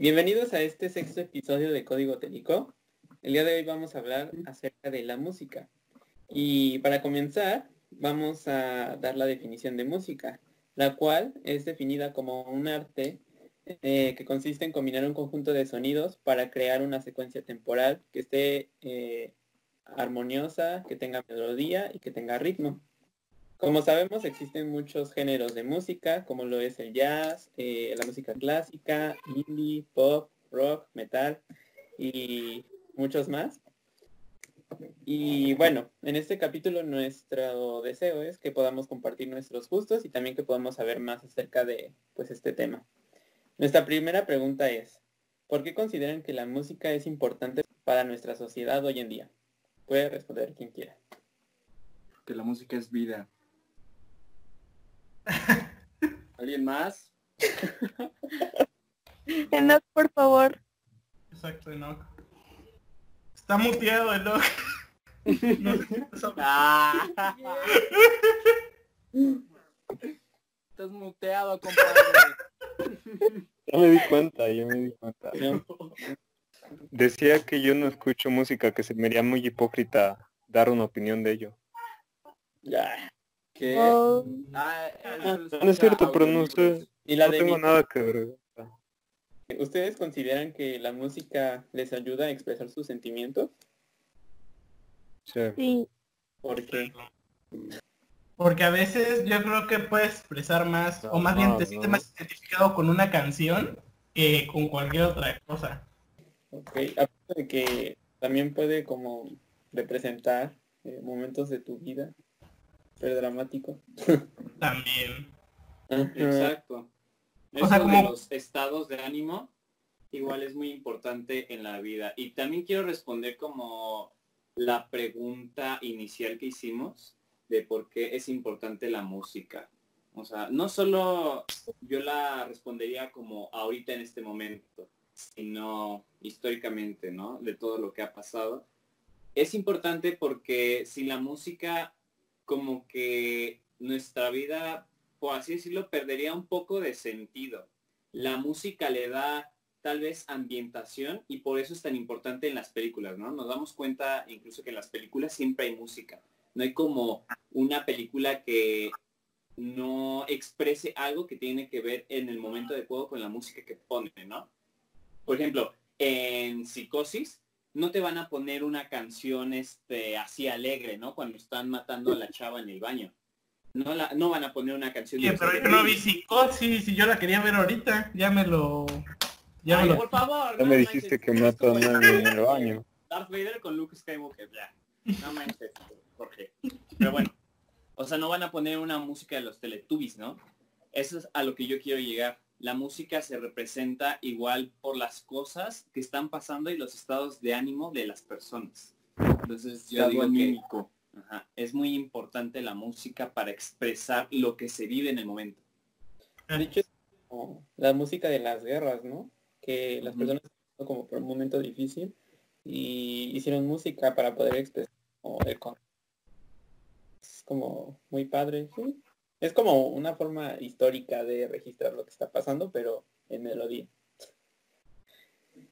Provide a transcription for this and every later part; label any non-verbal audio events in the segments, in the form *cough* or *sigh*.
Bienvenidos a este sexto episodio de Código Técnico. El día de hoy vamos a hablar acerca de la música. Y para comenzar, vamos a dar la definición de música, la cual es definida como un arte eh, que consiste en combinar un conjunto de sonidos para crear una secuencia temporal que esté eh, armoniosa, que tenga melodía y que tenga ritmo. Como sabemos, existen muchos géneros de música, como lo es el jazz, eh, la música clásica, indie, pop, rock, metal y muchos más. Y bueno, en este capítulo nuestro deseo es que podamos compartir nuestros gustos y también que podamos saber más acerca de pues este tema. Nuestra primera pregunta es, ¿por qué consideran que la música es importante para nuestra sociedad hoy en día? Puede responder quien quiera. Que la música es vida. ¿Alguien más? *laughs* Enoch, por favor. Exacto, Enoch. Está muteado Enoch. *laughs* No sé. *laughs* Estás muteado, compadre. Ya me di cuenta, ya me di cuenta. Decía que yo no escucho música, que se me haría muy hipócrita dar una opinión de ello. Ya. ¿Qué? Oh, Ah, solo No es cierto, pero no sé. Y la No de tengo mi- nada que ver. ¿Ustedes consideran que la música les ayuda a expresar sus sentimientos? Sí. sí. Porque Porque a veces yo creo que puedes expresar más, o más No, bien te sientes más identificado con una canción que con cualquier otra cosa. Ok, aparte de que también puede como representar eh, momentos de tu vida, pero dramático. También. Exacto. O Eso sea, de como- los estados de ánimo igual es muy importante en la vida. Y también quiero responder como la pregunta inicial que hicimos de por qué es importante la música. O sea, no solo yo la respondería como ahorita en este momento, sino históricamente, ¿no? De todo lo que ha pasado. Es importante porque sin la música, como que nuestra vida, por así decirlo, perdería un poco de sentido. La música le da tal vez ambientación y por eso es tan importante en las películas, ¿no? Nos damos cuenta incluso que en las películas siempre hay música. No hay como una película que no exprese algo que tiene que ver en el momento de juego con la música que pone, ¿no? Por ejemplo, en Psicosis no te van a poner una canción este así alegre, ¿no? Cuando están matando a la chava en el baño. No, la, no van a poner una canción Oye, de pero yo no vi psicosis y yo la quería ver ahorita. Ya me lo... Ya me Ay, lo... por favor. Ya no me manches, dijiste que es mata a nadie en el baño. Darth Vader con Luke Skywalker, ya. No manches, Jorge. Pero bueno, o sea, no van a poner una música de los Teletubbies, ¿no? Eso es a lo que yo quiero llegar. La música se representa igual por las cosas que están pasando y los estados de ánimo de las personas. Entonces yo Estado digo que ajá, es muy importante la música para expresar lo que se vive en el momento. De hecho, es como la música de las guerras, ¿no? Que las Ujú. personas estaban pasando como por un momento difícil y hicieron música para poder expresar como el con- Es como muy padre, sí. Es como una forma histórica de registrar lo que está pasando, pero en melodía.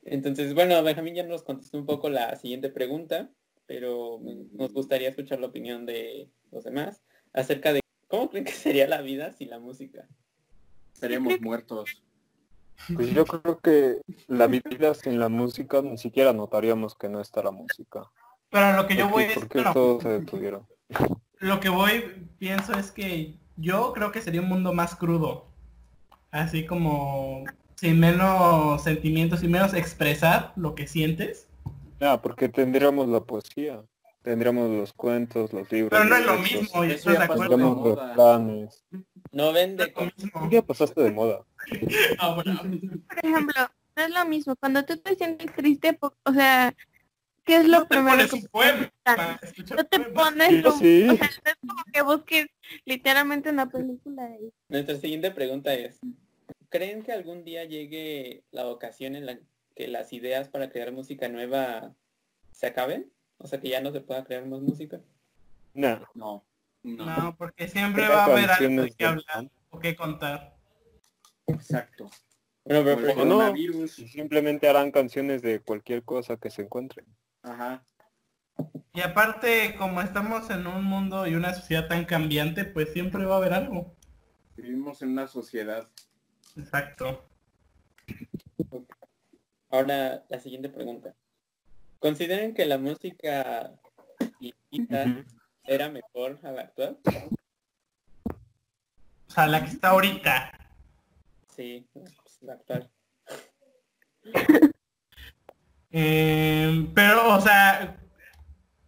Entonces, bueno, Benjamín ya nos contestó un poco la siguiente pregunta, pero nos gustaría escuchar la opinión de los demás acerca de cómo creen que sería la vida sin la música. Estaríamos muertos. Pues yo creo que la vida sin la música ni siquiera notaríamos que no está la música. Pero lo que yo voy es... porque bueno, todo se detuvieron. Lo que voy, pienso es que yo creo que sería un mundo más crudo. Así como sin menos sentimientos, sin menos expresar lo que sientes. Ah, porque tendríamos la poesía, tendríamos los cuentos, los libros. Pero no es lo mismo, yo Eso estoy de acuerdo. Los planes. No vende con... Ya pasaste de moda. *laughs* Ah. Por ejemplo, no es lo mismo. Cuando tú te sientes triste, o sea, ¿qué es lo No te primero pones que un poema. No te pones Sí, como, sí. o sea, no es como que busques literalmente una película de Nuestra siguiente pregunta es, ¿creen que algún día llegue la ocasión en la que las ideas para crear música nueva se acaben? O sea, que ya no se pueda crear más música. No. No. No, No, porque siempre va a haber algo de de- hablar o qué contar. Exacto. Bueno, pero, Como el por O no. simplemente harán canciones de cualquier cosa que se encuentren. Ajá. Y aparte, como estamos en un mundo y una sociedad tan cambiante, pues siempre va a haber algo. Vivimos en una sociedad. Exacto. Ahora la siguiente pregunta. ¿Consideran que la música viejita era mejor a la actual? O sea, la que está ahorita. Sí, pues, la actual. *laughs* Eh, pero, o sea,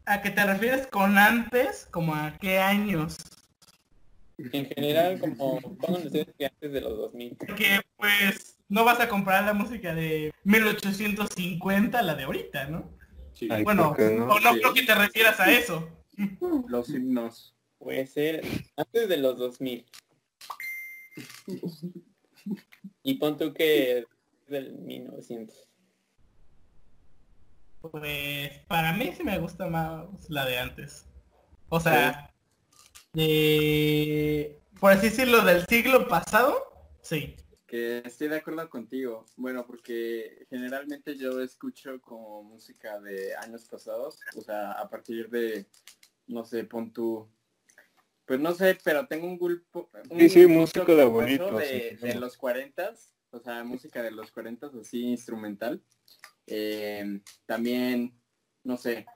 ¿a qué te refieres con antes? ¿Como a qué años? En general, como pongan ustedes que antes de los 2000. Porque, pues, no vas a comparar la música de 1850 a la de ahorita, ¿no? Sí. Ay, Bueno, ¿por qué no? o no Sí. creo que te refieras a eso. Los himnos. Puede ser antes de los 2000. Y pon tú que del 1900. Pues, para mí sí me gusta más la de antes. O sea, de, por así decirlo, del siglo pasado, sí. Que estoy de acuerdo contigo. Bueno, porque generalmente yo escucho como música de años pasados. O sea, a partir de, no sé, pon tú. Pues no sé, pero tengo un grupo. un Sí, sí, música de abuelitos, De, sí, de los 40 o sea, música de los 40 así instrumental. Eh, también, no sé,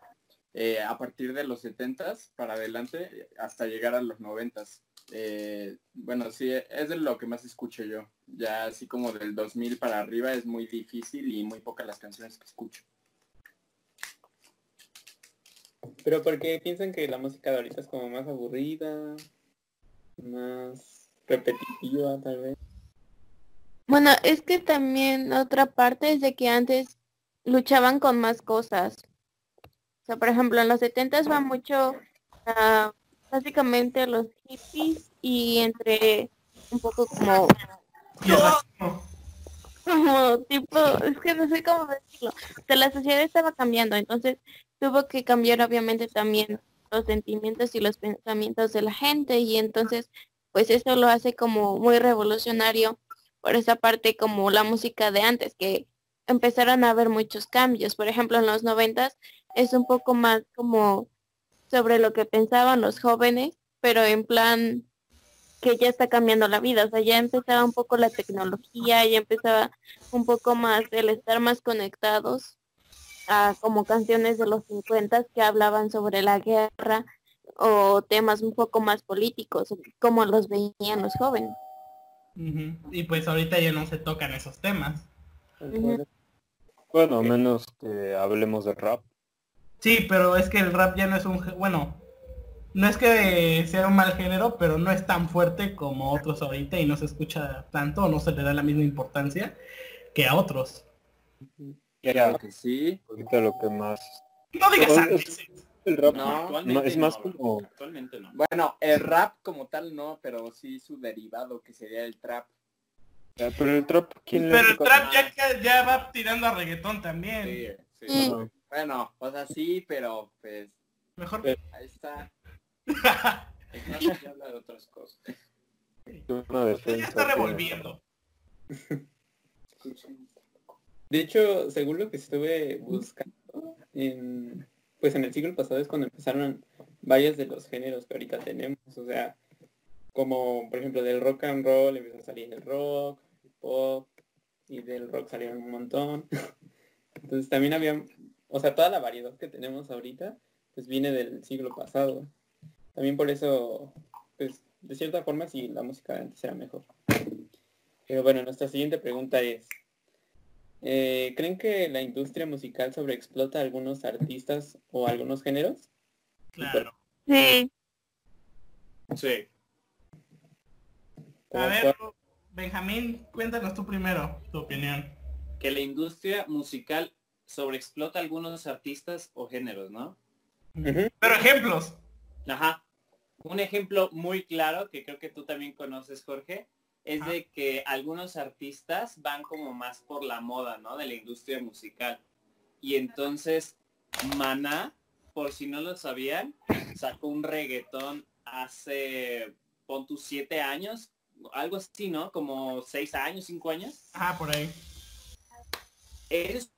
eh, a partir de los 70s para adelante hasta llegar a los 90s. Eh, bueno, sí, es de lo que más escucho yo. Ya así como del 2000 para arriba es muy difícil y muy pocas las canciones que escucho. Pero porque piensan que la música de ahorita es como más aburrida, más repetitiva tal vez. Bueno, es que también otra parte es de que antes luchaban con más cosas. O sea, por ejemplo, en los 70 va mucho ah, básicamente los hippies y entre un poco como, como tipo, es que no sé cómo decirlo. O sea, la sociedad estaba cambiando, entonces tuvo que cambiar obviamente también los sentimientos y los pensamientos de la gente y entonces pues eso lo hace como muy revolucionario por esa parte como la música de antes, que empezaron a haber muchos cambios. Por ejemplo, en los noventas es un poco más como sobre lo que pensaban los jóvenes, pero en plan que ya está cambiando la vida. O sea, ya empezaba un poco la tecnología, ya empezaba un poco más el estar más conectados a como canciones de los 50 que hablaban sobre la guerra o temas un poco más políticos, como los veían los jóvenes. Ujú. Y pues ahorita ya no se tocan esos temas. Bueno, menos que hablemos de rap. Sí, pero es que el rap ya no es un... Bueno, no es que sea un mal género, pero no es tan fuerte como otros ahorita y no se escucha tanto o no se le da la misma importancia que a otros. Claro que sí. Ahorita lo que más... No digas antes. El rap No, Actualmente no, es más como... Actualmente no. Bueno, el rap como tal no, pero sí su derivado que sería el trap. Ya, Pero el trap, ¿quién le Pero el toca? trap ya, ya va tirando a reggaetón también. Sí, sí. Bueno, o sea, sí, pero pues Mejor ahí está. *laughs* El rap ya habla de otras cosas. Una ya está revolviendo. *laughs* De hecho, según lo que estuve buscando, en, pues en el siglo pasado es cuando empezaron varios de los géneros que ahorita tenemos. O sea, como por ejemplo del rock and roll empezó a salir el rock, pop, y del rock salieron un montón. *laughs* Entonces también había, o sea, toda la variedad que tenemos ahorita, pues viene del siglo pasado. También por eso, pues de cierta forma sí, la música de antes era mejor. Pero bueno, nuestra siguiente pregunta es, eh, ¿creen que la industria musical sobreexplota a algunos artistas o algunos géneros? Claro. Sí, Sí. A ver, Benjamín, cuéntanos tú primero tu opinión. Que la industria musical sobreexplota algunos artistas o géneros, ¿no? Pero ejemplos. Ajá. Un ejemplo muy claro que creo que tú también conoces, Jorge, es Ajá. de que algunos artistas van como más por la moda, ¿no? De la industria musical. Y entonces, Maná, por si no lo sabían, sacó un reggaetón hace, pon tus siete años, algo así, ¿no? Como seis años, cinco años. Ah, por ahí. Es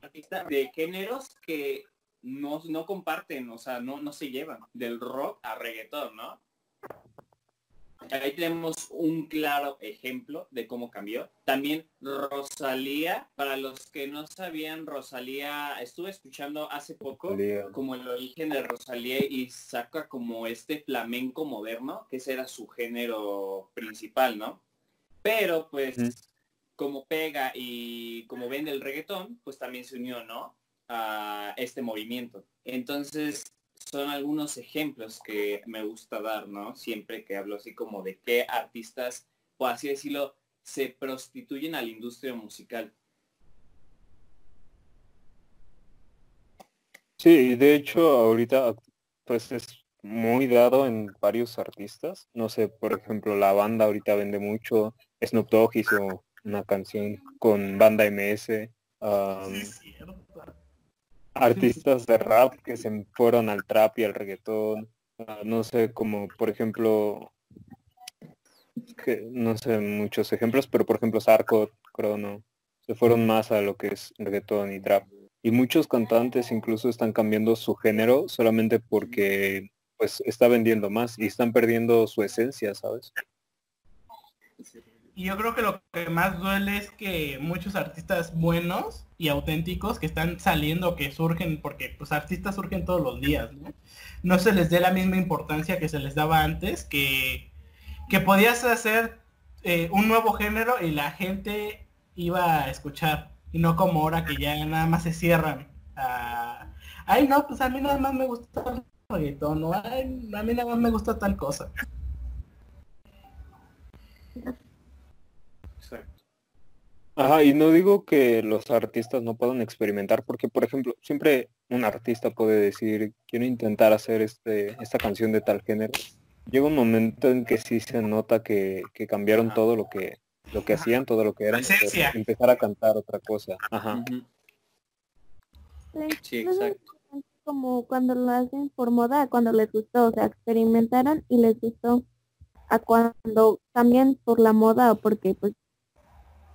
artista de géneros que no, no comparten, o sea, no, no se llevan del rock a reggaetón, ¿no? Ahí tenemos un claro ejemplo de cómo cambió. También Rosalía, para los que no sabían, Rosalía, estuve escuchando hace poco Rosalía. como el origen de Rosalía y saca como este flamenco moderno, que ese era su género principal, ¿no? Pero pues Mm. como pega y como vende el reggaetón, pues también se unió, ¿no? A este movimiento. Entonces, son algunos ejemplos que me gusta dar, ¿no? Siempre que hablo así como de qué artistas, por así decirlo, se prostituyen a la industria musical. Sí, de hecho ahorita pues es muy dado en varios artistas. No sé, por ejemplo, la banda ahorita vende mucho. Snoop Dogg hizo una canción con banda MS. um, Sí, es cierto. Artistas de rap que se fueron al trap y al reggaetón. Ah, no sé, como por ejemplo, que no sé muchos ejemplos, pero por ejemplo Sarko, Crono, se fueron más a lo que es reggaetón y trap. Y muchos cantantes incluso están cambiando su género solamente porque pues está vendiendo más y están perdiendo su esencia, ¿sabes? Y yo creo que lo que más duele es que muchos artistas buenos y auténticos que están saliendo, que surgen, porque pues artistas surgen todos los días, ¿no? No se les dé la misma importancia que se les daba antes, que, que podías hacer eh, un nuevo género y la gente iba a escuchar, y no como ahora que ya nada más se cierran. a, Ay, no, pues a mí nada más me gusta el reggaetón, o "Ay, a mí nada más me gusta tal cosa. Ajá, y no digo que los artistas no puedan experimentar, porque por ejemplo, siempre un artista puede decir, quiero intentar hacer este, esta canción de tal género. Llega un momento en que sí se nota que, que cambiaron todo lo que, lo que hacían, todo lo que eran, empezar a cantar otra cosa. Ajá. Sí, exacto. como cuando lo hacen por moda, cuando les gustó, o sea, experimentaron y les gustó. A cuando cambian por la moda o porque, pues,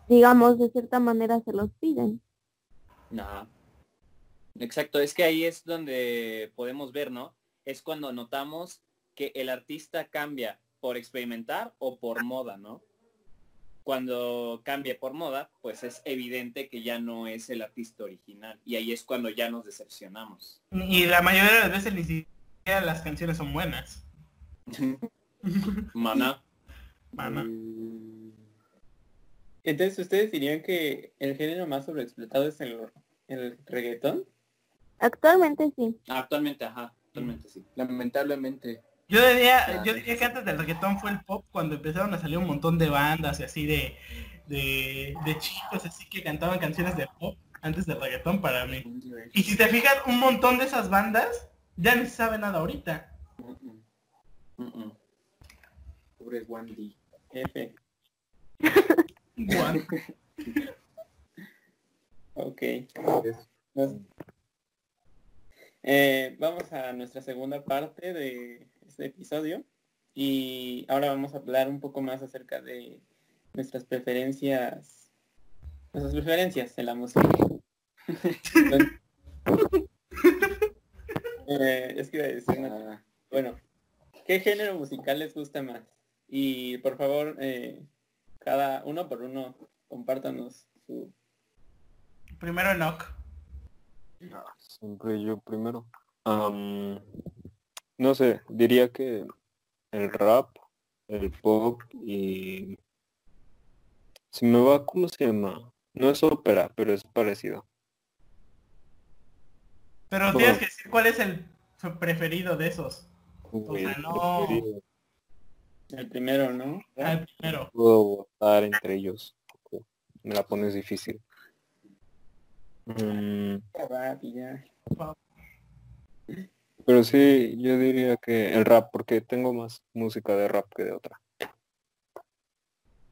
digamos, de cierta manera se los piden. Ajá. Exacto, es que ahí es donde podemos ver, ¿no? Es cuando notamos que el artista cambia por experimentar o por moda, ¿no? Cuando cambia por moda, pues es evidente que ya no es el artista original. Y ahí es cuando ya nos decepcionamos. Y la mayoría de las veces ni siquiera las canciones son buenas. Maná. Mamá. Entonces, ¿ustedes dirían que el género más sobreexplotado es el, el reggaetón? Actualmente sí. Actualmente, ajá. Actualmente sí. Lamentablemente. Yo diría, Ah, yo diría que antes del reggaetón fue el pop cuando empezaron a salir un montón de bandas y así de, de, de chicos así que cantaban canciones de pop antes del reggaetón para mí. Y si te fijas, un montón de esas bandas ya ni se sabe nada ahorita. Mm, mm. Pobre Wandy. F. *laughs* Ok. Eh, vamos a nuestra segunda parte de este episodio y ahora vamos a hablar un poco más acerca de nuestras preferencias, nuestras preferencias en la música. *laughs* Eh, es que iba a decir Bueno, ¿qué género musical les gusta más? Y por favor, eh, cada uno por uno, compártanos su... Primero Enoch. Siempre yo primero. No sé, diría que el rap, el pop y... Si me va, ¿cómo se llama? No es ópera, pero es parecido. Pero tienes que decir cuál es el preferido de esos. Uy, sea, no. preferido. El primero, ¿no? Al primero. Puedo votar entre ellos. Me la pones difícil. Mm, pero sí, yo diría que el rap, porque tengo más música de rap que de otra.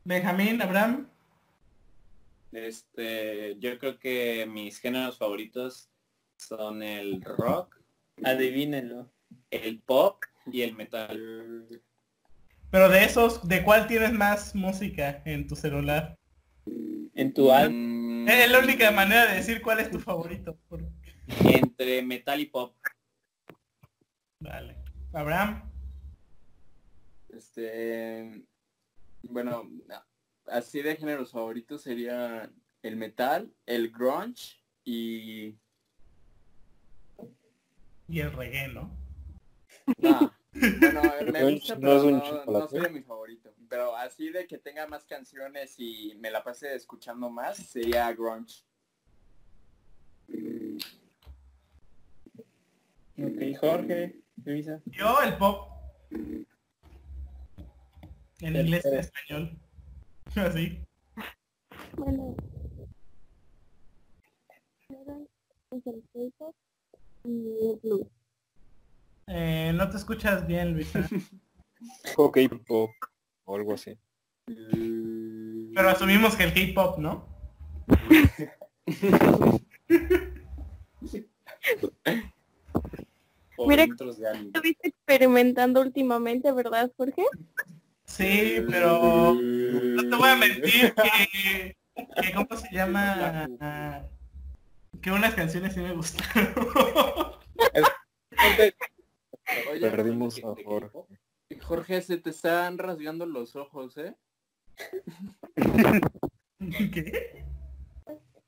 Benjamín, Abraham. Este, yo creo que mis géneros favoritos son el rock, Adivínenlo. el pop y el metal. Pero de esos, ¿de cuál tienes más música en tu celular? En tu álbum. Mm, Es la única manera de decir cuál es tu favorito. Entre metal y pop. Vale. Abraham. Este, bueno, así de géneros favoritos sería el metal, el grunge y Y el reggae, ¿no? nah, bueno, me grunge gusta, no pero es un no, sería mi favorito. Pero así de que tenga más canciones y me la pase escuchando más sería grunge. Ok, Jorge, Luisa. Yo el pop. En Pero- inglés y en español. *laughs* Así. Bueno. Es el K-pop y el blues. Eh, no te escuchas bien, Luisa. *laughs* Hockey pop o algo así. Pero asumimos que el K-pop, ¿no? O Mira-. Estuviste experimentando últimamente, ¿verdad, Jorge? Sí, pero no te voy a mentir que, que ¿cómo se llama? Que unas canciones sí me gustaron. Oye, Perdimos ¿de a Jorge. Jorge, se te están rasgando los ojos, ¿eh? *laughs* ¿Qué?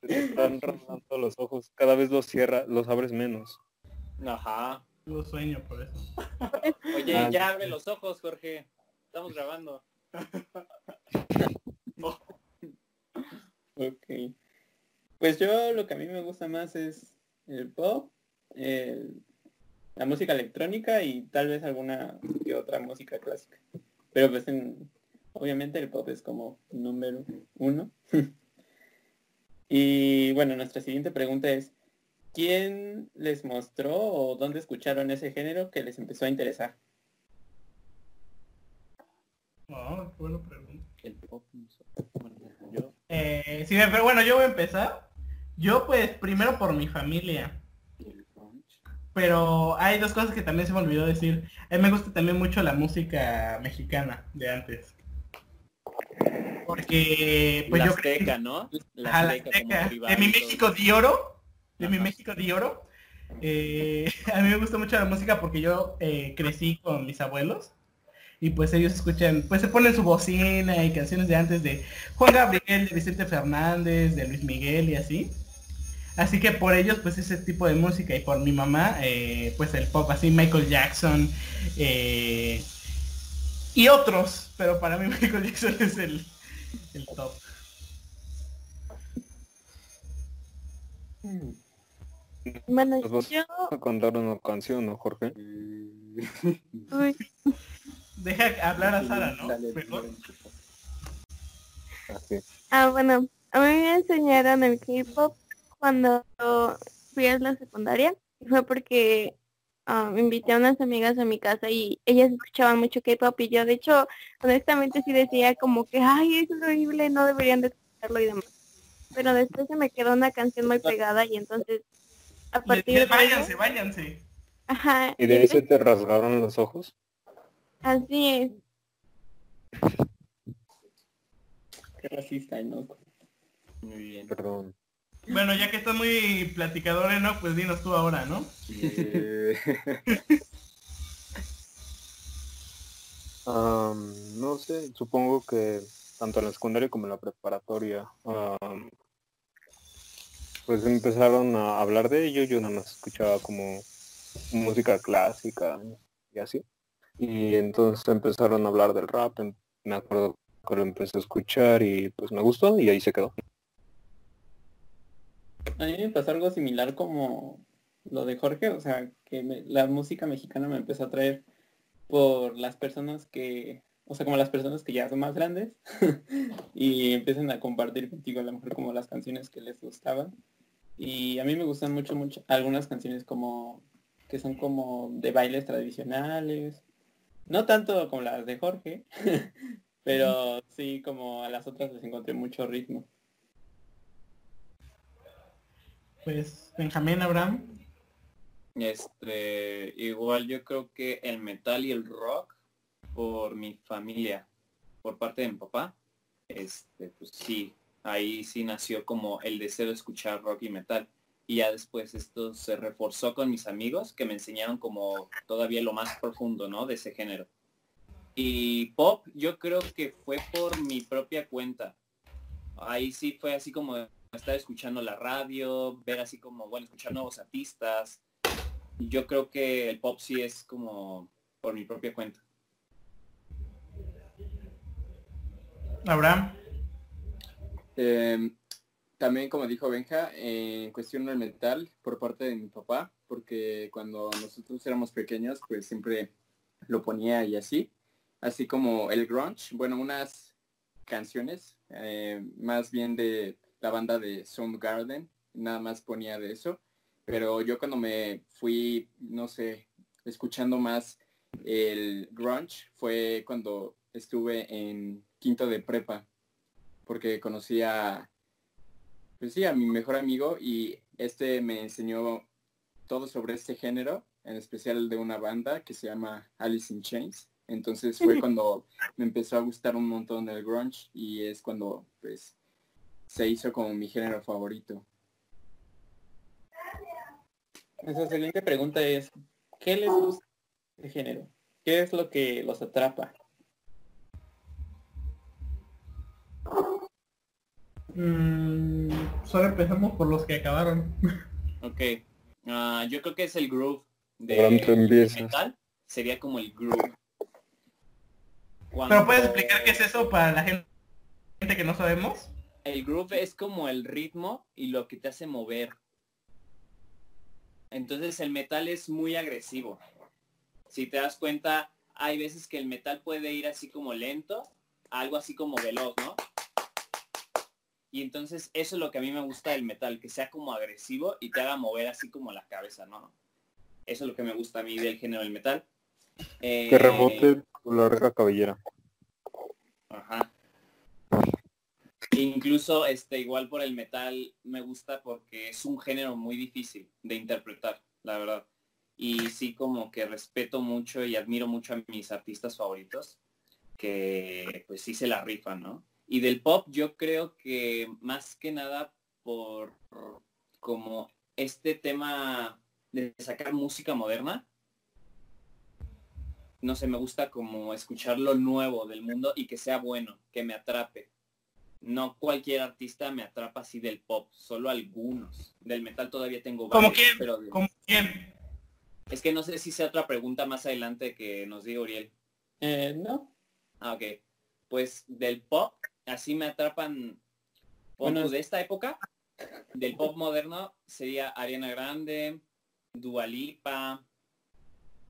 Te están rasgando los ojos. Cada vez los cierra, los abres menos. Ajá. Tuvo sueño por eso. Oye, Ah. ya abre los ojos, Jorge. Estamos grabando. *laughs* Ok. Pues yo lo que a mí me gusta más es el pop, el- la música electrónica y tal vez alguna que otra música clásica. Pero pues en- obviamente el pop es como número uno. *laughs* y bueno, nuestra siguiente pregunta es, ¿quién les mostró o dónde escucharon ese género que les empezó a interesar? Oh, qué buena pregunta. El pop. Bueno, yo. Eh, sí, pero bueno, yo voy a empezar. Yo pues primero por mi familia. Pero hay dos cosas que también se me olvidó decir. A mí me gusta también mucho la música mexicana de antes. Porque pues la yo Azteca, ¿no? La Azteca como Azteca. tribal de mi. México de oro. De mi. México de oro. eh, *laughs* a mí me gusta mucho la música porque yo eh, crecí con mis abuelos. Y pues ellos escuchan, pues se ponen su bocina y canciones de antes de Juan Gabriel, de Vicente Fernández, de Luis Miguel y así. Así que por ellos pues ese tipo de música y por mi mamá eh, pues el pop así, Michael Jackson eh, y otros. Pero para mí *laughs* Michael Jackson es el, el top. Bueno, Pues vos- yo... a contar una canción, ¿no, Jorge? uy, *laughs* Deja hablar a Sara, ¿no? Dale, Mejor. dale. Así. Ah, bueno, a mí me enseñaron el K-pop cuando fui a la secundaria. Fue porque ah, invité a unas amigas a mi casa y ellas escuchaban mucho K-pop y yo, de hecho, honestamente sí decía como que, ay, es horrible, no deberían de escucharlo y demás. Pero después se me quedó una canción muy pegada y entonces a partir de eso- váyanse, váyanse. ajá, ¿Y de ese te rasgaron los ojos? así es. Qué racista, ¿no? Muy bien. Perdón. Bueno, ya que estás muy platicador, ¿no? Pues dinos tú ahora, ¿no? Am, *laughs* no sé, supongo que tanto en la secundaria como en la preparatoria, am, pues empezaron a hablar de ello, yo nada más escuchaba como música clásica y así. Y entonces empezaron a hablar del rap, em- me acuerdo que lo empecé a escuchar y pues me gustó y ahí se quedó. A mí me pasó algo similar como lo de Jorge, o sea, que me- la música mexicana me empezó a traer por las personas que, o sea, como las personas que ya son más grandes *laughs* y empiezan a compartir contigo a lo mejor como las canciones que les gustaban. Y a mí me gustan mucho, mucho algunas canciones como que son como de bailes tradicionales. No tanto como las de Jorge, *laughs* pero sí como a las otras les encontré mucho ritmo. Pues Benjamín Abraham. Este, igual yo creo que el metal y el rock por mi familia, por parte de mi papá, este, pues sí, ahí sí nació como el deseo de escuchar rock y metal. Y ya después esto se reforzó con mis amigos que me enseñaron como todavía lo más profundo, ¿no? De ese género. Y pop, yo creo que fue por mi propia cuenta. Ahí sí fue así como estar escuchando la radio, ver así como, bueno, escuchar nuevos artistas. Yo creo que el pop sí es como por mi propia cuenta. Abraham. Eh, también, como dijo Benja, en cuestión del metal por parte de mi papá, porque cuando nosotros éramos pequeños, pues siempre lo ponía y así. Así como el grunge, bueno, unas canciones, eh, más bien de la banda de Soundgarden, nada más ponía de eso. Pero yo cuando me fui, no sé, escuchando más el grunge, fue cuando estuve en quinto de prepa, porque conocí a, pues sí, a mi mejor amigo y este me enseñó todo sobre este género, en especial de una banda que se llama Alice in Chains. Entonces fue *laughs* cuando me empezó a gustar un montón el grunge y es cuando pues se hizo como mi género favorito. Esa siguiente pregunta es, ¿qué les gusta de género? ¿Qué es lo que los atrapa? Mm, solo empezamos por los que acabaron. *laughs* Ok. Ah, yo creo que es el groove de metal. Sería como el groove. Pero puedes explicar qué es eso para la gente que no sabemos. El groove es como el ritmo y lo que te hace mover. Entonces el metal es muy agresivo. Si te das cuenta, hay veces que el metal puede ir así como lento, algo así como veloz, ¿no? Y entonces eso es lo que a mí me gusta del metal, que sea como agresivo y te haga mover así como la cabeza, ¿no? Eso es lo que me gusta a mí del género del metal. Eh, Que rebote tu larga cabellera. Ajá. Incluso este igual por el metal me gusta porque es un género muy difícil de interpretar, la verdad. Y sí como que respeto mucho y admiro mucho a mis artistas favoritos que pues sí se la rifan, ¿no? Y del pop yo creo que más que nada por como este tema de sacar música moderna, no sé, me gusta como escuchar lo nuevo del mundo y que sea bueno, que me atrape. No cualquier artista me atrapa así del pop, solo algunos. Del metal todavía tengo ¿Como varios, quién? pero de- ¿Cómo quién? es que no sé si sea otra pregunta más adelante que nos diga Uriel. Eh, no, Ah, ok. Pues del pop, así me atrapan pop Bueno, de esta época. Del pop moderno sería Ariana Grande, Dua Lipa,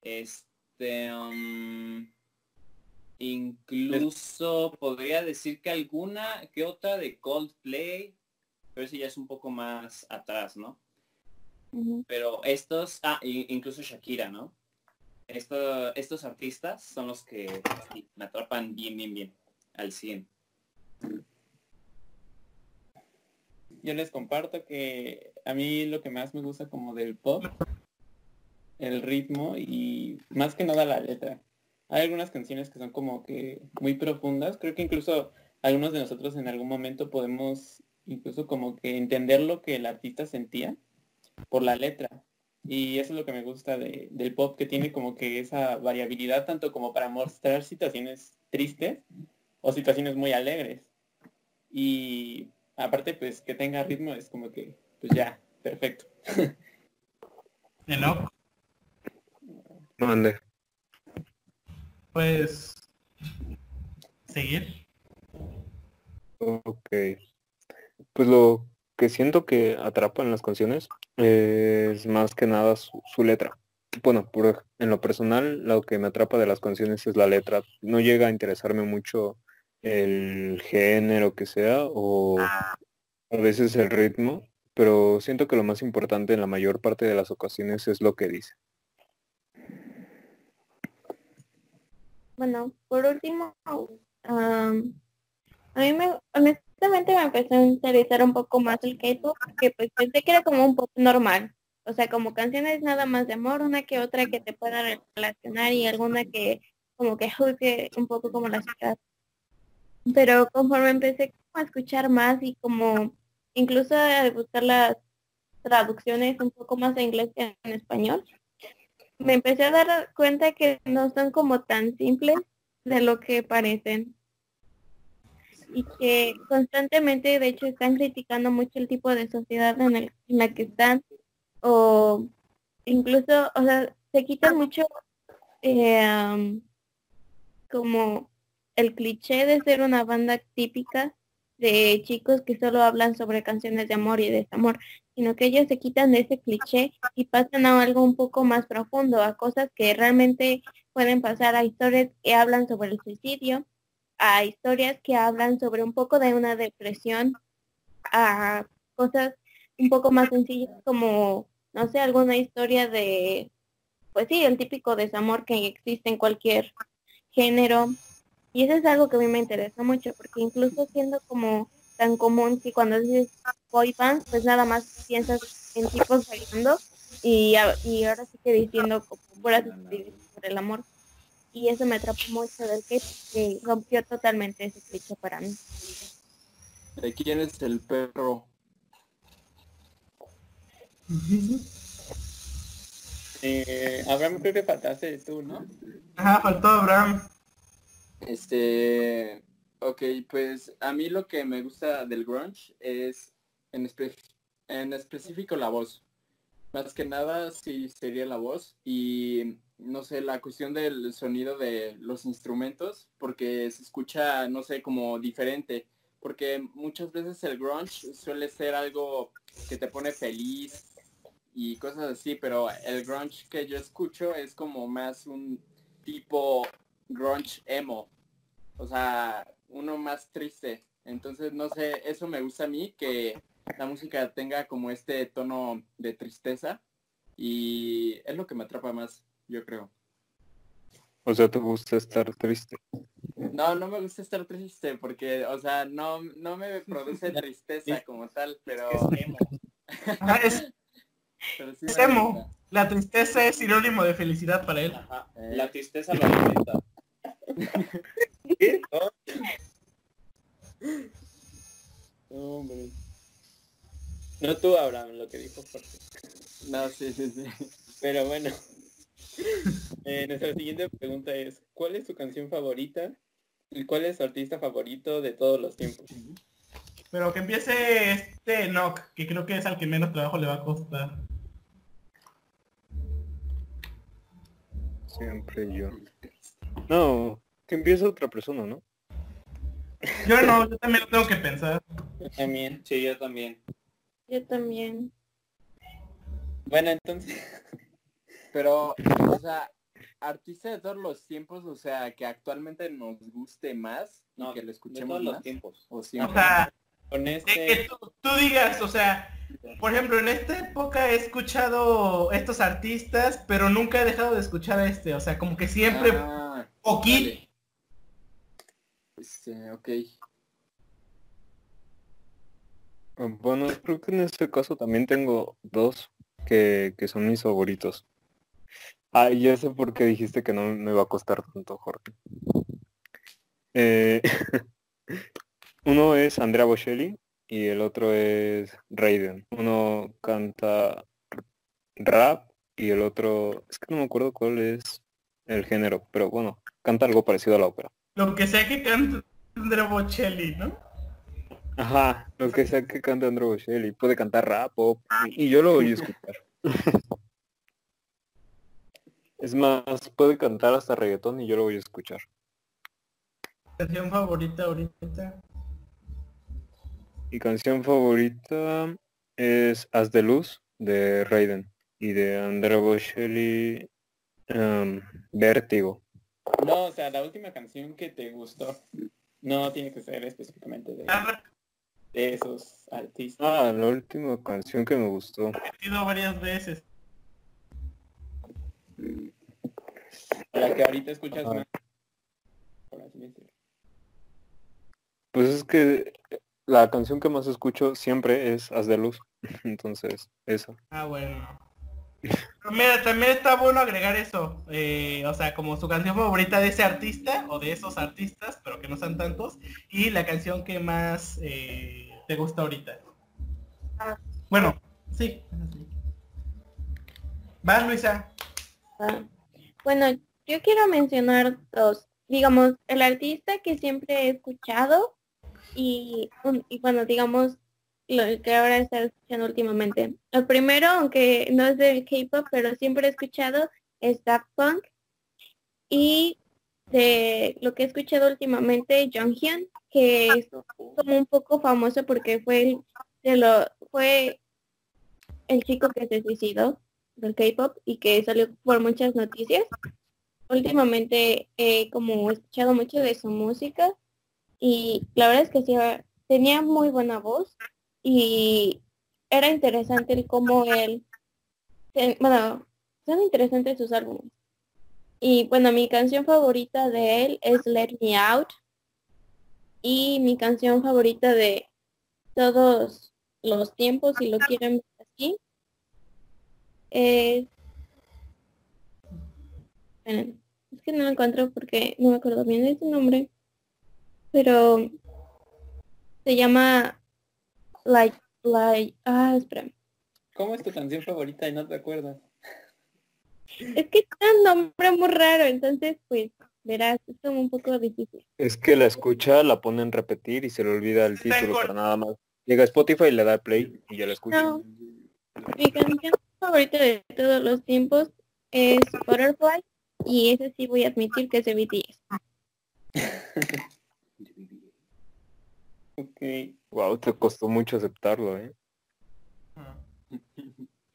este, um, incluso podría decir que alguna que otra de Coldplay, pero eso ya es un poco más atrás, ¿no? Pero estos, ah, incluso Shakira, ¿no? Esto- estos artistas son los que sí, me atrapan bien, bien, bien, al 100. yo les comparto que a mí lo que más me gusta como del pop, el ritmo y más que nada la letra. Hay algunas canciones que son como que muy profundas. Creo que incluso algunos de nosotros en algún momento podemos incluso como que entender lo que el artista sentía por la letra. Y eso es lo que me gusta de- del pop, que tiene como que esa variabilidad tanto como para mostrar situaciones tristes o situaciones muy alegres. Y aparte pues que tenga ritmo es como que pues ya, perfecto. *laughs* Enoch. Mande. Pues seguir. Ok. Pues lo que siento que atrapa en las canciones es más que nada su, letra. Bueno, por, en lo personal, lo que me atrapa de las canciones es la letra. No llega a interesarme mucho el género que sea o a veces el ritmo, pero siento que lo más importante en la mayor parte de las ocasiones es lo que dice. Bueno, por último, am, a mí me, honestamente me empezó a interesar un poco más el K-pop, porque pues pensé que era como un pop normal. O sea, como canciones nada más de amor, una que otra que te pueda relacionar y alguna que como que juzgue un poco como la ciudad. Pero conforme empecé a escuchar más y como incluso a buscar las traducciones un poco más de inglés que en español, me empecé a dar cuenta que no son como tan simples de lo que parecen. Y que constantemente de hecho están criticando mucho el tipo de sociedad en, el, en la que están. O incluso o sea se quitan mucho eh, como el cliché de ser una banda típica de chicos que solo hablan sobre canciones de amor y desamor, sino que ellos se quitan de ese cliché y pasan a algo un poco más profundo, a cosas que realmente pueden pasar, a historias que hablan sobre el suicidio, a historias que hablan sobre un poco de una depresión, a cosas un poco más sencillas como, no sé, alguna historia de, pues sí, el típico desamor que existe en cualquier género, y eso es algo que a mí me interesa mucho, porque incluso siendo como tan común que cuando dices boy band, pues nada más piensas en tipos bailando y, y ahora sí que diciendo como puras sobre el amor. Y eso me atrapó mucho del que, que rompió totalmente ese cliché para mí. ¿De quién es el perro? eh, Abraham, creo que faltaste tú, ¿no? Ajá, faltó Abraham. Este, ok, pues a mí lo que me gusta del grunge es en, espe en específico la voz. Más que nada sí sería la voz y no sé, la cuestión del sonido de los instrumentos, porque se escucha, no sé, como diferente. Porque muchas veces el grunge suele ser algo que te pone feliz y cosas así, pero el grunge que yo escucho es como más un tipo grunge emo. O sea, uno más triste. Entonces, no sé, eso me gusta a mí, que la música tenga como este tono de tristeza. Y es lo que me atrapa más, yo creo. O sea, ¿te gusta estar triste? No, no me gusta estar triste porque, o sea, no, no me produce *laughs* tristeza como tal, pero... Es emo. *laughs* es, pero sí es emo. La tristeza es sinónimo de felicidad para él. Ajá. La tristeza lo alimenta. *laughs* ¿Qué? *laughs* Hombre. No tú, Abraham, lo que dijo Jorge. No, sí, sí, sí. Pero bueno. *laughs* Eh, nuestra siguiente pregunta es, ¿cuál es tu canción favorita? ¿Y cuál es tu artista favorito de todos los tiempos? Pero que empiece este Enoch, que creo que es al que menos trabajo le va a costar. Siempre yo. No, que empiece otra persona, ¿no? Yo no, yo también lo tengo que pensar. Yo también. Sí, yo también. Yo también. Bueno, entonces... *laughs* Pero, o sea, artista de todos los tiempos, o sea, que actualmente nos guste más y No, que lo De escuchemos todos los tiempos. O O siempre. sea, Con de este... que tú, tú digas, o sea, por ejemplo, en esta época he escuchado estos artistas, pero nunca he dejado de escuchar a este. O sea, como que siempre Ah, poquito. vale. Este, ok. Bueno, creo que en este caso también tengo dos que, que son mis favoritos. Ah, ya sé por qué dijiste que no me va a costar tanto, Jorge. Eh, *laughs* uno es Andrea Bocelli y el otro es Raiden. Uno canta rap y el otro, es que no me acuerdo cuál es el género, pero bueno, canta algo parecido a la ópera. Lo que sea que cante Andrea Bocelli, ¿no? Ajá, lo que sea que cante Andrea Bocelli. Puede cantar rap, pop, y yo lo voy a escuchar. *laughs* Es más, puede cantar hasta reggaetón y yo lo voy a escuchar. Canción favorita ahorita. Mi canción favorita es Haz de Luz de Raiden y de Andrea Bocelli em, Vértigo. No, o sea, la última canción que te gustó. No tiene que ser específicamente de, de esos artistas. Ah, la última canción que me gustó. repetido varias veces. La que ahorita escuchas Ajá. más. Por así decirlo. Pues es que la canción que más escucho siempre es Haz de Luz. *laughs* Entonces, esa. Ah, bueno. *laughs* Mira, también está bueno agregar eso. eh, o sea, como su canción favorita de ese artista o de esos artistas, pero que no sean tantos. Y la canción que más eh, te gusta ahorita. Ah. Bueno, sí. Vas, Luisa. Ah, Bueno, yo quiero mencionar dos. Digamos, el artista que siempre he escuchado y, y bueno, digamos, lo que ahora he estado escuchando últimamente. El primero, aunque no es del K-pop, pero siempre he escuchado, es Daft Punk. Y de lo que he escuchado últimamente, Jonghyun, que es como un poco famoso porque fue el, de lo, fue el chico que se suicidó del K-pop y que salió por muchas noticias. Últimamente he como escuchado mucho de su música y la verdad es que sí, tenía muy buena voz y era interesante el cómo él, bueno, son interesantes sus álbumes. Y bueno, mi canción favorita de él es Let Me Out y mi canción favorita de todos los tiempos, si lo quieren ver así, es... Esperen, es que no lo encuentro porque no me acuerdo bien de su nombre, pero se llama Like, like, ah, espera. ¿Cómo es tu canción favorita y no te acuerdas? Es que tiene un nombre muy raro, entonces pues verás, es como un poco difícil. Es que la escucha, la pone en repetir y se le olvida el título, pero nada más. Llega a Spotify y le da play y ya la escucha. No, mi canción favorita de todos los tiempos es Butterfly y ese sí voy a admitir que es de BTS. *laughs* Ok. Wow, te costó mucho aceptarlo, ¿eh?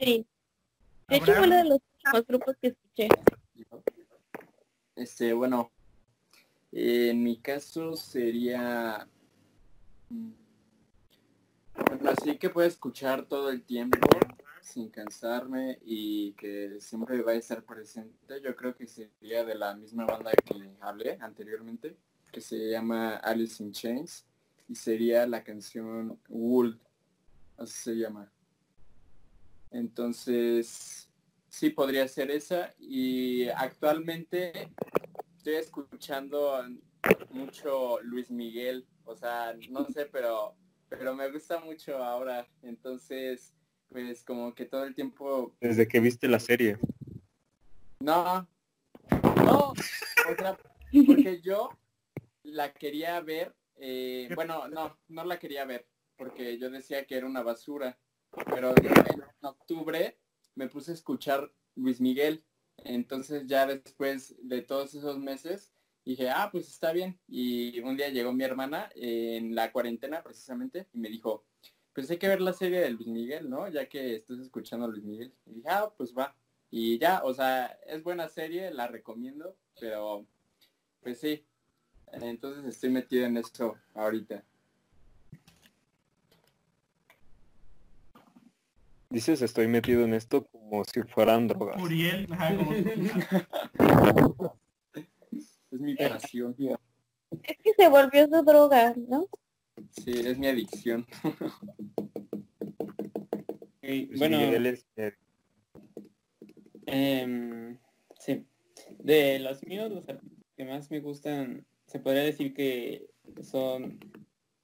Sí. De hecho fue uno de los últimos grupos que escuché. Este, bueno, en mi caso sería... mm, Bueno, así que puedo escuchar todo el tiempo sin cansarme y que siempre va a estar presente. Yo creo que sería de la misma banda que hablé anteriormente, que se llama Alice in Chains y sería la canción Wool, así se llama. Entonces, sí podría ser esa y actualmente estoy escuchando mucho Luis Miguel, o sea, no sé, pero pero me gusta mucho ahora, entonces pues como que todo el tiempo Desde que viste la serie. no, no, o sea, porque yo la quería ver, eh, bueno, no, no la quería ver, porque yo decía que era una basura, pero en octubre me puse a escuchar Luis Miguel, entonces ya después de todos esos meses dije, ah, pues está bien, y un día llegó mi hermana en la cuarentena precisamente y me dijo, pues hay que ver la serie de Luis Miguel, ¿no? Ya que estás escuchando a Luis Miguel. Y dije, ah, pues va. Y ya, o sea, es buena serie, la recomiendo, pero pues sí. Entonces estoy metido en esto ahorita. Dices, estoy metido en esto como si fueran drogas. Uriel, *laughs* Es mi pasión. Es que se volvió su droga, ¿no? Sí, es mi adicción. Ok, Luis Bueno, es- eh, em, sí. De los míos, los artistas que más me gustan, se podría decir que son,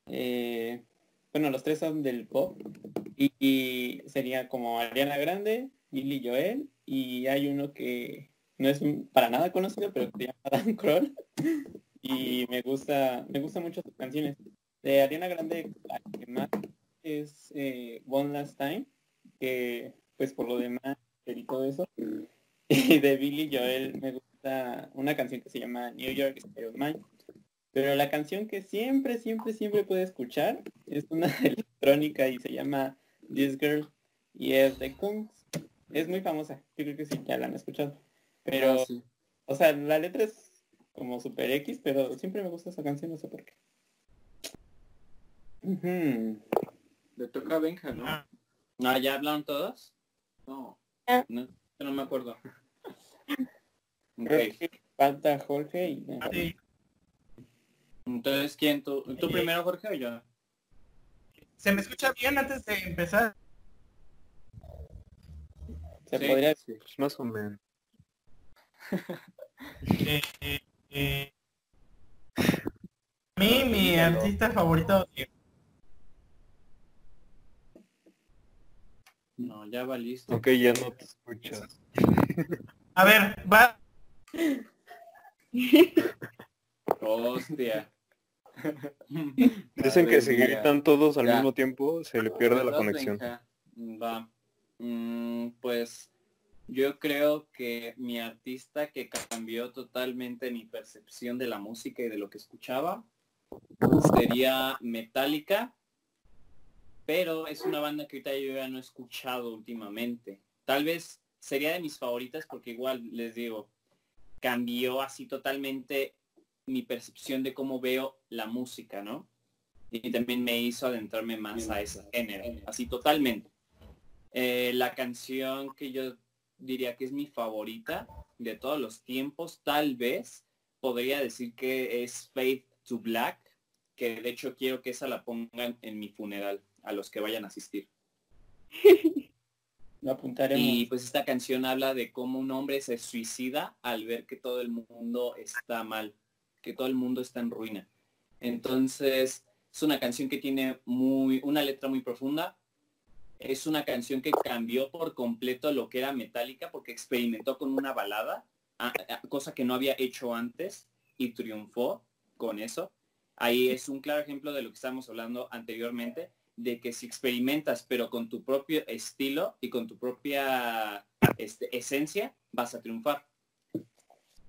eh, bueno, los tres son del pop y, sería como Ariana Grande, Billy Joel y hay uno que no es para nada conocido, pero se llama Dan Kroll *laughs* y me gusta, me gustan mucho sus canciones. De Ariana Grande, la que más es eh, One Last Time, que pues por lo demás y todo eso. *laughs* Y de Billy Joel me gusta una canción que se llama New York State of Mind. Pero la canción que siempre, siempre, siempre puede escuchar es una *laughs* electrónica y se llama This Girl y es de Kungs. Es muy famosa, yo creo que sí, ya la han escuchado. Pero, Ah, sí. o sea, la letra es como super X, pero siempre me gusta esa canción, no sé por qué. Le toca a Benja, ¿no? Ah. No, ¿ya hablaron todos? No. Ah. No, yo no me acuerdo. Ok. Creo que falta Jorge y... Sí. Entonces, ¿quién? ¿Tú, ¿tú Eh, primero, Jorge, o yo? ¿Se me escucha bien antes de empezar? Se Sí, podría sí. Pues más o menos. *laughs* Eh, eh, eh, a mí, mi artista favorito, No, ya valiste. Ok, ya no te escuchas. a ver, va, *laughs* Hostia. Dicen que si gritan todos al Ya. mismo tiempo, se le pierde la ¿Verdad, conexión. Va. Mm, pues yo creo que mi artista que cambió totalmente mi percepción de la música y de lo que escuchaba sería Metallica, pero es una banda que ahorita yo ya no he escuchado últimamente. Tal vez sería de mis favoritas porque igual les digo, cambió así totalmente mi percepción de cómo veo la música, ¿no? Y también me hizo adentrarme más a ese género, así totalmente. Eh, la canción que yo diría que es mi favorita de todos los tiempos, tal vez podría decir que es Faith to Black, que de hecho quiero que esa la pongan en mi funeral a los que vayan a asistir. *laughs* lo apuntaremos. Y pues esta canción habla de cómo un hombre se suicida al ver que todo el mundo está mal, que todo el mundo está en ruina. Entonces, es una canción que tiene muy, una letra muy profunda. Es una canción que cambió por completo lo que era Metallica porque experimentó con una balada, cosa que no había hecho antes y triunfó con eso. Ahí es un claro ejemplo de lo que estábamos hablando anteriormente, de que si experimentas pero con tu propio estilo y con tu propia este, esencia, vas a triunfar.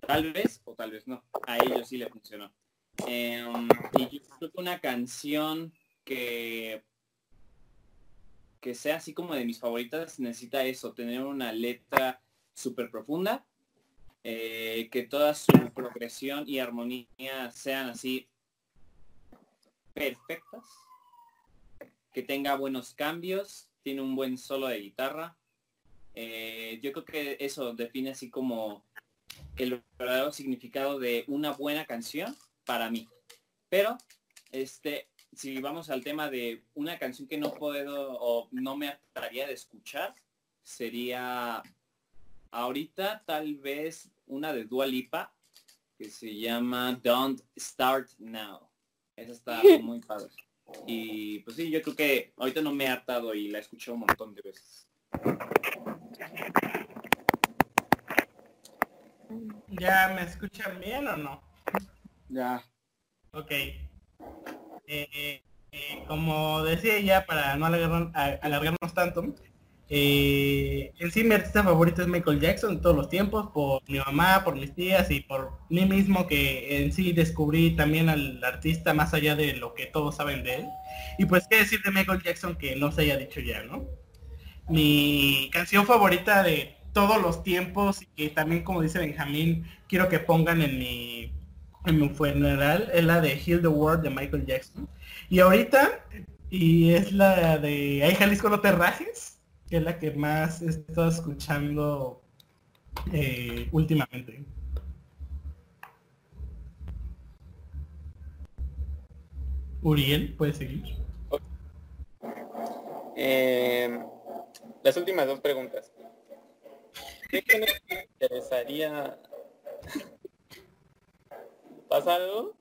Tal vez o tal vez no. A ellos sí le funcionó. Em, y yo creo que una canción que que sea así como de mis favoritas necesita eso, tener una letra súper profunda, eh, que toda su progresión y armonía sean así perfectas, que tenga buenos cambios, tiene un buen solo de guitarra. Eh, yo creo que eso define así como el verdadero significado de una buena canción para mí. Pero, este, si vamos al tema de una canción que no puedo o no me atraería de escuchar, sería ahorita tal vez una de Dua Lipa que se llama Don't Start Now. Esa está *laughs* muy padre. Y pues sí, yo creo que ahorita no me he hartado y la he escuchado un montón de veces. ¿Ya me escuchan bien o no? Ya. Ok. Eh, eh, como decía ya, para no alargarnos, a- alargarnos tanto, eh, en sí mi artista favorito es Michael Jackson de todos los tiempos, por mi mamá, por mis tías y por mí mismo que en sí descubrí también al artista más allá de lo que todos saben de él. Y pues qué decir de Michael Jackson que no se haya dicho ya, ¿no? Mi canción favorita de todos los tiempos y que también como dice Benjamín, quiero que pongan en mi en mi funeral es la de Heal the World de Michael Jackson. Y ahorita, y es la de Ay Jalisco no te rajes, que es la que más he estado escuchando eh, últimamente. Uriel, puedes seguir. Eh, las últimas dos preguntas. ¿Qué género te interesaría? ¿Pasa algo?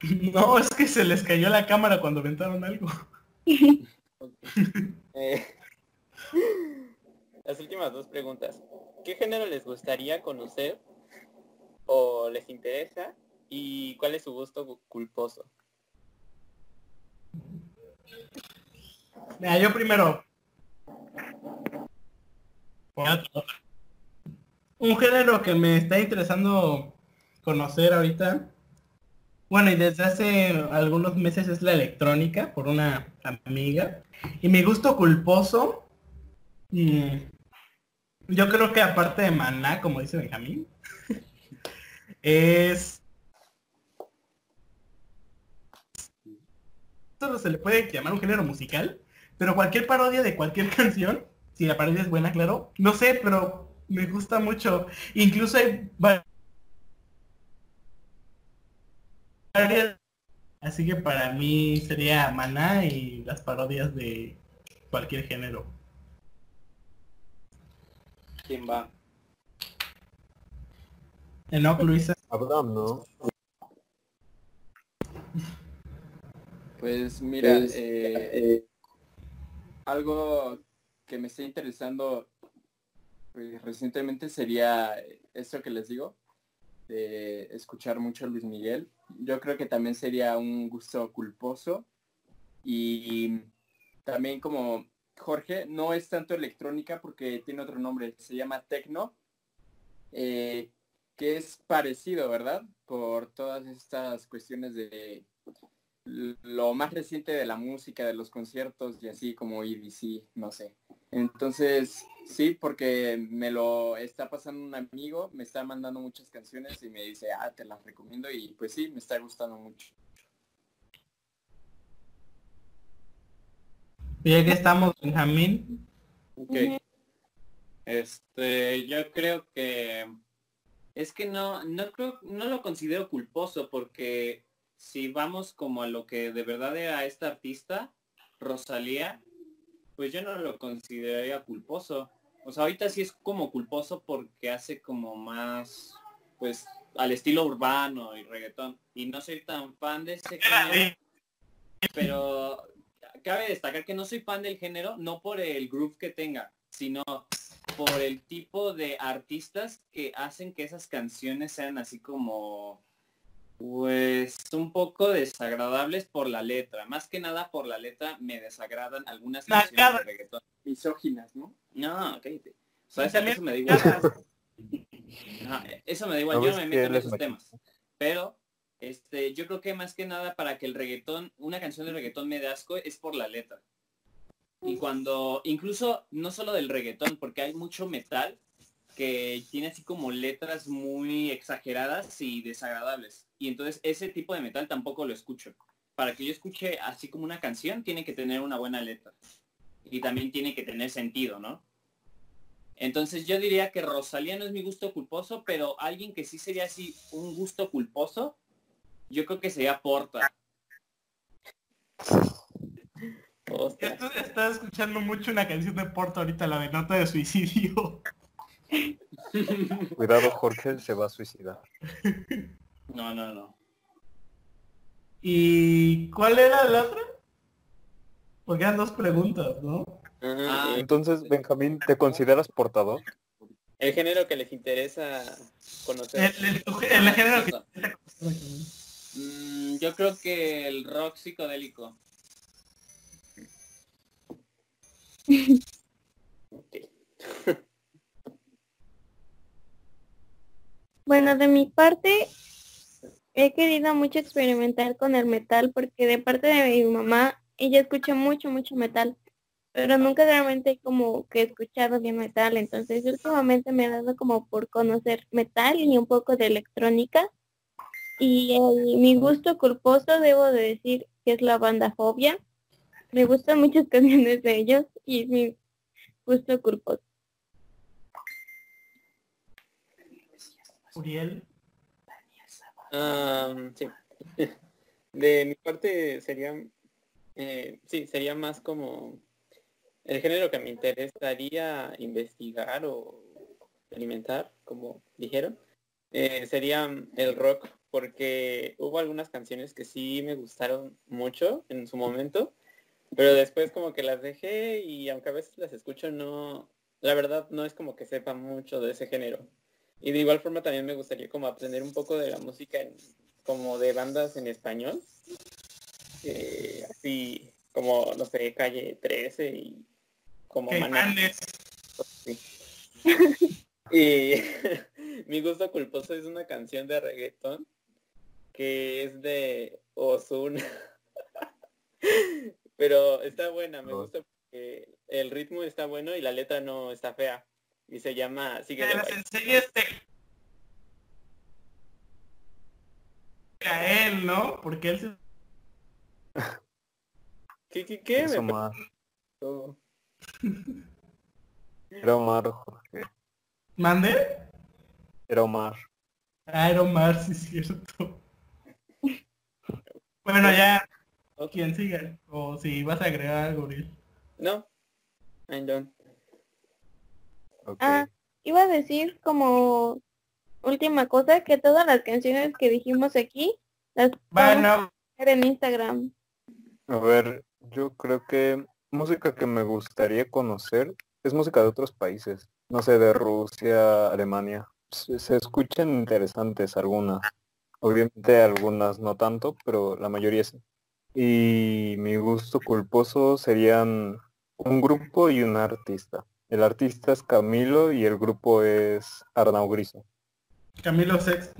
*laughs* No, es que se les cayó la cámara cuando aventaron algo. Eh, las últimas dos preguntas. ¿Qué género les gustaría conocer o les interesa y cuál es su gusto gu- culposo? Mira, yo primero. Un género que me está interesando conocer ahorita. Bueno, y desde hace algunos meses es la electrónica por una amiga. Y mi gusto culposo, mm, yo creo que aparte de Maná, como dice Benjamín, *laughs* es... Se le puede llamar un género musical, pero cualquier parodia de cualquier *laughs* canción, si la parodia es buena, claro, no sé, pero me gusta mucho. Incluso hay va- varias, así que para mí sería Maná y las parodias de cualquier género. ¿Quién va? Enoch, Luisa. Abraham, ¿no? Pues mira, eh, algo que me está interesando pues, recientemente sería esto que les digo, de escuchar mucho a Luis Miguel. Yo creo que también sería un gusto culposo y también como Jorge, no es tanto electrónica porque tiene otro nombre, se llama Tecno, eh, que es parecido, ¿verdad? Por todas estas cuestiones de lo más reciente de la música, de los conciertos y así como EDC, no sé. Entonces, sí, porque me lo está pasando un amigo, me está mandando muchas canciones y me dice, ah, te las recomiendo y pues sí, me está gustando mucho. Ya que estamos, Benjamín. Ok. Este, yo creo que es que no, no creo, no lo considero culposo porque si vamos como a lo que de verdad era esta artista, Rosalía, pues yo no lo consideraría culposo. O sea, ahorita sí es como culposo porque hace como más, pues, al estilo urbano y reggaetón. Y no soy tan fan de ese género. Pero cabe destacar que no soy fan del género, no por el groove que tenga, sino por el tipo de artistas que hacen que esas canciones sean así como pues un poco desagradables por la letra. Más que nada por la letra me desagradan algunas canciones de reggaetón. Misóginas, ¿no? No, cállate. O sea, eso, me da igual. eso me da igual, yo no me meto en esos temas. Pero este, yo creo que más que nada para que el reggaetón, una canción de reggaetón me dé asco es por la letra. Y cuando, incluso no solo del reggaetón, porque hay mucho metal que tiene así como letras muy exageradas y desagradables. Y entonces ese tipo de metal tampoco lo escucho. Para que yo escuche así como una canción, tiene que tener una buena letra. Y también tiene que tener sentido, ¿no? Entonces yo diría que Rosalía no es mi gusto culposo, pero alguien que sí sería así un gusto culposo yo creo que sería Porta. Estás escuchando mucho una canción de Porta ahorita, la de nota de suicidio. *laughs* Cuidado, Jorge se va a suicidar. *laughs* No, no, no. ¿Y cuál era la otra? Porque eran dos preguntas, ¿no? Ah, Entonces, Benjamín, ¿te consideras portador? El género que les interesa conocer. El, género que... Mm, yo creo que el rock psicodélico. *laughs* bueno, de mi parte, he querido mucho experimentar con el metal porque de parte de mi mamá, ella escucha mucho, mucho metal, pero nunca realmente como que he escuchado bien metal, entonces últimamente me ha dado como por conocer metal y un poco de electrónica y mi gusto culposo debo de decir que es la banda Fobia. Me gustan muchas *laughs* canciones de ellos y es mi gusto culposo. Uriel. Sí. *laughs* De mi parte sería, eh, sí, sería más como el género que me interesaría investigar o experimentar, como dijeron, eh, sería el rock porque hubo algunas canciones que sí me gustaron mucho en su momento, pero después como que las dejé y aunque a veces las escucho no, la verdad no es como que sepa mucho de ese género. Y de igual forma también me gustaría como aprender un poco de la música como de bandas en español. Eh, así como, no sé, Calle 13 y como Maná. *laughs* y *laughs* mi gusto culposo es una canción de reggaetón que es de Ozuna. *laughs* Pero está buena, me gusta porque el ritmo está bueno y la letra no está fea. Y se llama Sigue de este a él, ¿no? Porque él se... ¿Qué, qué, qué? Es Omar. Era Omar, Jorge. ¿Mande? Era Omar. Ah, era Omar, sí es cierto. Bueno, ya. ¿O quién sigue? O si vas a agregar algo, No. I'm done. Ah, iba a decir como última cosa que todas las canciones que dijimos aquí las vamos Bueno, a ver en Instagram. A ver, yo creo que música que me gustaría conocer es música de otros países. No sé, de Rusia, Alemania. Se, se escuchan interesantes algunas. Obviamente algunas no tanto, pero la mayoría sí. Y mi gusto culposo serían un grupo y un artista. El artista es Camilo y el grupo es Arnau Griso. Camilo Sex.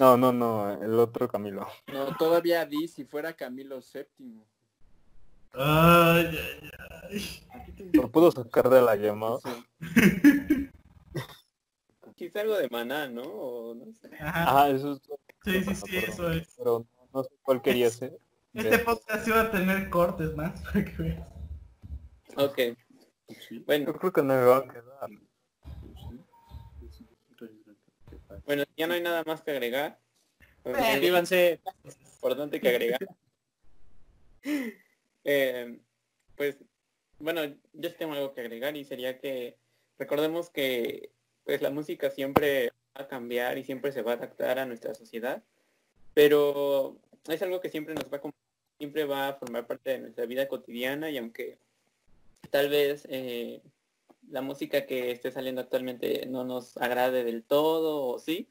No, no, no, el otro Camilo. No, todavía di si fuera Camilo VII. Ay, ay, ay. Lo puedo sacar de la llamada. Sí. *laughs* Quizá algo de maná, ¿no? O no sé. Ajá. Ah, eso es... Sí, sí, sí, eso es. Pero no, no sé cuál quería ser. Este podcast iba a tener cortes más *laughs* para que veas. Ok. Yo Bueno, creo que no me va a quedar. bueno, ya no hay nada más que agregar. Suscríbanse. Importante que agregar. *laughs* Eh, pues, bueno, yo sí tengo algo que agregar y sería que recordemos que pues la música siempre va a cambiar y siempre se va a adaptar a nuestra sociedad, pero es algo que siempre nos va a siempre va a formar parte de nuestra vida cotidiana y aunque tal vez eh, la música que esté saliendo actualmente no nos agrade del todo o sí,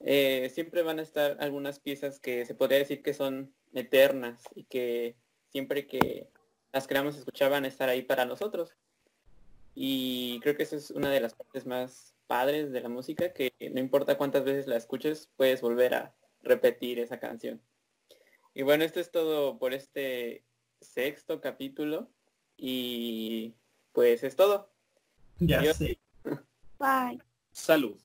eh, siempre van a estar algunas piezas que se podría decir que son eternas y que siempre que las van a estar ahí para nosotros. Y creo que esa es una de las partes más padres de la música, que no importa cuántas veces la escuches, puedes volver a repetir esa canción. Y bueno, esto es todo por este sexto capítulo y pues es todo. Ya Yo- sé. Bye. Salud.